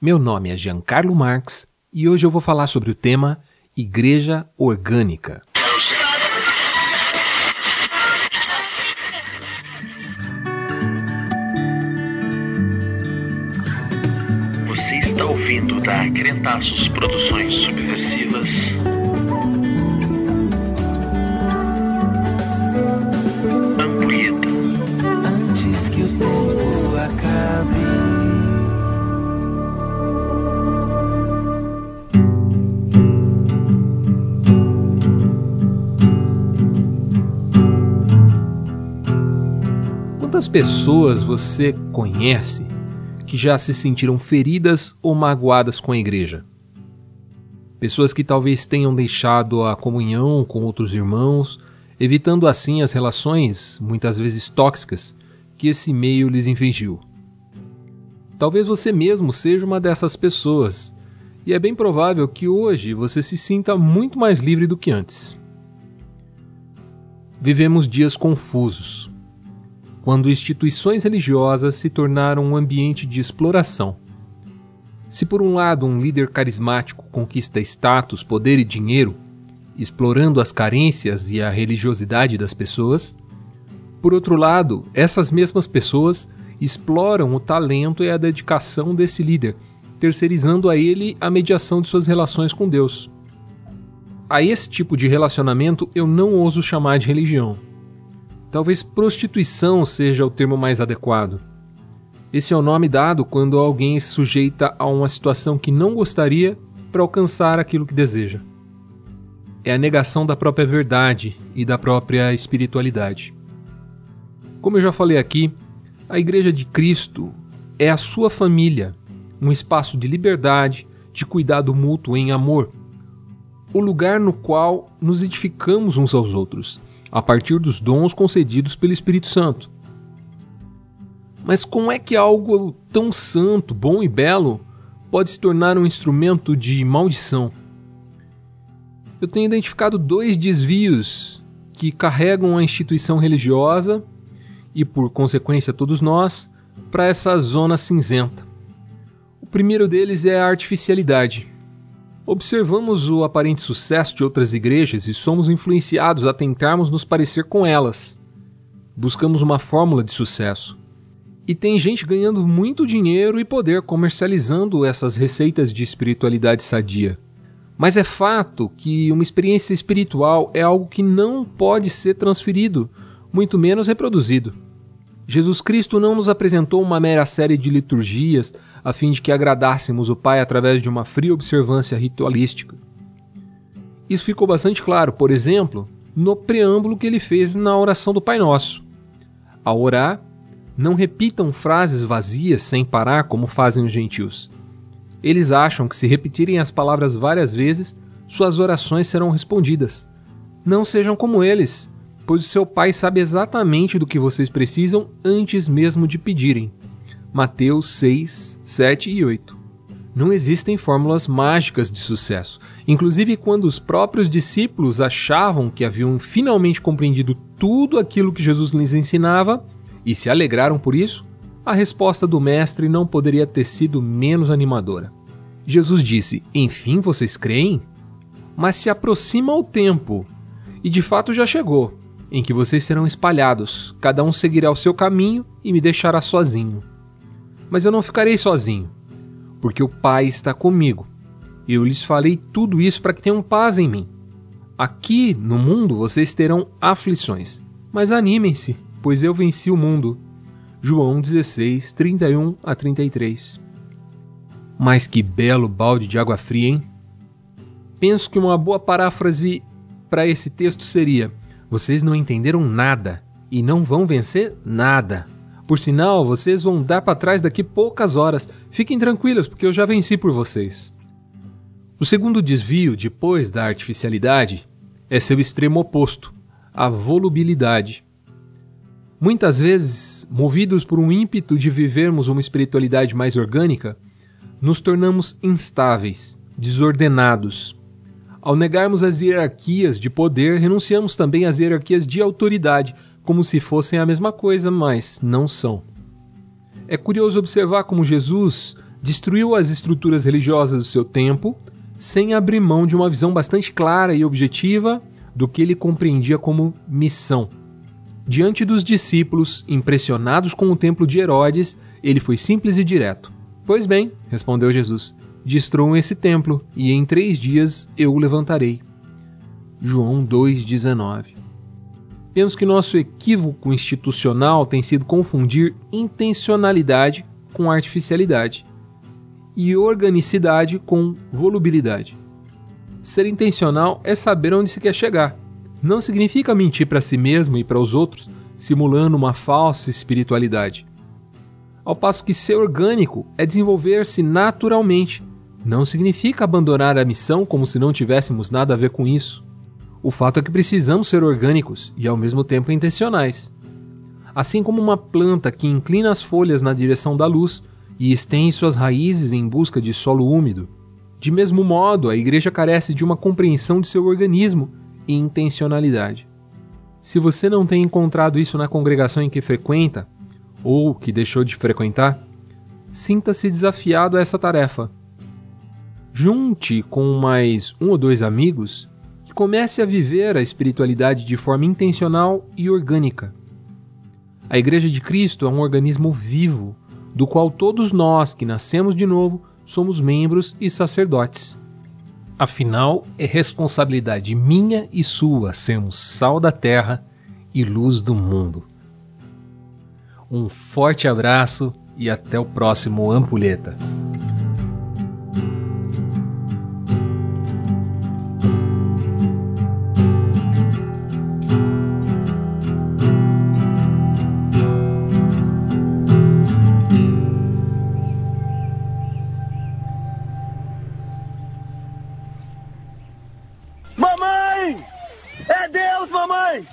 Meu nome é Giancarlo Marx e hoje eu vou falar sobre o tema Igreja Orgânica. Você está ouvindo da Crentaços Produções Subversivas. Quantas pessoas você conhece que já se sentiram feridas ou magoadas com a igreja? Pessoas que talvez tenham deixado a comunhão com outros irmãos, evitando assim as relações, muitas vezes tóxicas, que esse meio lhes infligiu. Talvez você mesmo seja uma dessas pessoas, e é bem provável que hoje você se sinta muito mais livre do que antes. Vivemos dias confusos, quando instituições religiosas se tornaram um ambiente de exploração. Se por um lado um líder carismático conquista status, poder e dinheiro, explorando as carências e a religiosidade das pessoas, por outro lado, essas mesmas pessoas exploram o talento e a dedicação desse líder, terceirizando a ele a mediação de suas relações com Deus. A esse tipo de relacionamento eu não ouso chamar de religião. Talvez prostituição seja o termo mais adequado. Esse é o nome dado quando alguém se sujeita a uma situação que não gostaria para alcançar aquilo que deseja. É a negação da própria verdade e da própria espiritualidade. Como eu já falei aqui, a Igreja de Cristo é a sua família, um espaço de liberdade, de cuidado mútuo em amor, o lugar no qual nos edificamos uns aos outros, a partir dos dons concedidos pelo Espírito Santo. Mas como é que algo tão santo, bom e belo pode se tornar um instrumento de maldição? Eu tenho identificado dois desvios que carregam a instituição religiosa e, por consequência, todos nós, para essa zona cinzenta. O primeiro deles é a artificialidade. Observamos o aparente sucesso de outras igrejas e somos influenciados a tentarmos nos parecer com elas. Buscamos uma fórmula de sucesso. E tem gente ganhando muito dinheiro e poder comercializando essas receitas de espiritualidade sadia. Mas é fato que uma experiência espiritual é algo que não pode ser transferido, muito menos reproduzido. Jesus Cristo não nos apresentou uma mera série de liturgias a fim de que agradássemos o Pai através de uma fria observância ritualística. Isso ficou bastante claro, por exemplo, no preâmbulo que ele fez na oração do Pai Nosso. Ao orar, não repitam frases vazias sem parar como fazem os gentios. Eles acham que se repetirem as palavras várias vezes, suas orações serão respondidas. Não sejam como eles, pois o seu Pai sabe exatamente do que vocês precisam antes mesmo de pedirem. Mateus 6, 7 e 8. Não existem fórmulas mágicas de sucesso. Inclusive, quando os próprios discípulos achavam que haviam finalmente compreendido tudo aquilo que Jesus lhes ensinava e se alegraram por isso, a resposta do Mestre não poderia ter sido menos animadora. Jesus disse: Enfim vocês creem? Mas se aproxima o tempo, e de fato já chegou, em que vocês serão espalhados, cada um seguirá o seu caminho e me deixará sozinho. Mas eu não ficarei sozinho, porque o Pai está comigo. Eu lhes falei tudo isso para que tenham paz em mim. Aqui no mundo vocês terão aflições, mas animem-se, pois eu venci o mundo. João 16, 31 a 33. Mas que belo balde de água fria, hein? Penso que uma boa paráfrase para esse texto seria: Vocês não entenderam nada e não vão vencer nada. Por sinal, vocês vão dar para trás daqui poucas horas. Fiquem tranquilos, porque eu já venci por vocês. O segundo desvio, depois da artificialidade, é seu extremo oposto, a volubilidade. Muitas vezes, movidos por um ímpeto de vivermos uma espiritualidade mais orgânica, nos tornamos instáveis, desordenados. Ao negarmos as hierarquias de poder, renunciamos também às hierarquias de autoridade, como se fossem a mesma coisa, mas não são. É curioso observar como Jesus Destruiu as estruturas religiosas do seu tempo, sem abrir mão de uma visão bastante clara e objetiva do que ele compreendia como missão. Diante dos discípulos, impressionados com o templo de Herodes, ele foi simples e direto. Pois bem, respondeu Jesus, destruam esse templo, e em três dias eu o levantarei. João 2,19 Penso que nosso equívoco institucional tem sido confundir intencionalidade com artificialidade e organicidade com volubilidade. Ser intencional é saber onde se quer chegar. Não significa mentir para si mesmo e para os outros, simulando uma falsa espiritualidade. Ao passo que ser orgânico é desenvolver-se naturalmente. Não significa abandonar a missão como se não tivéssemos nada a ver com isso. O fato é que precisamos ser orgânicos e ao mesmo tempo intencionais. Assim como uma planta que inclina as folhas na direção da luz e estende suas raízes em busca de solo úmido, de mesmo modo a igreja carece de uma compreensão de seu organismo e intencionalidade. Se você não tem encontrado isso na congregação em que frequenta, ou que deixou de frequentar, sinta-se desafiado a essa tarefa. Junte com mais um ou dois amigos e comece a viver a espiritualidade de forma intencional e orgânica. A Igreja de Cristo é um organismo vivo, do qual todos nós que nascemos de novo somos membros e sacerdotes. Afinal, é responsabilidade minha e sua sermos sal da terra e luz do mundo. Um forte abraço e até o próximo Ampulheta. Deus, mamãe!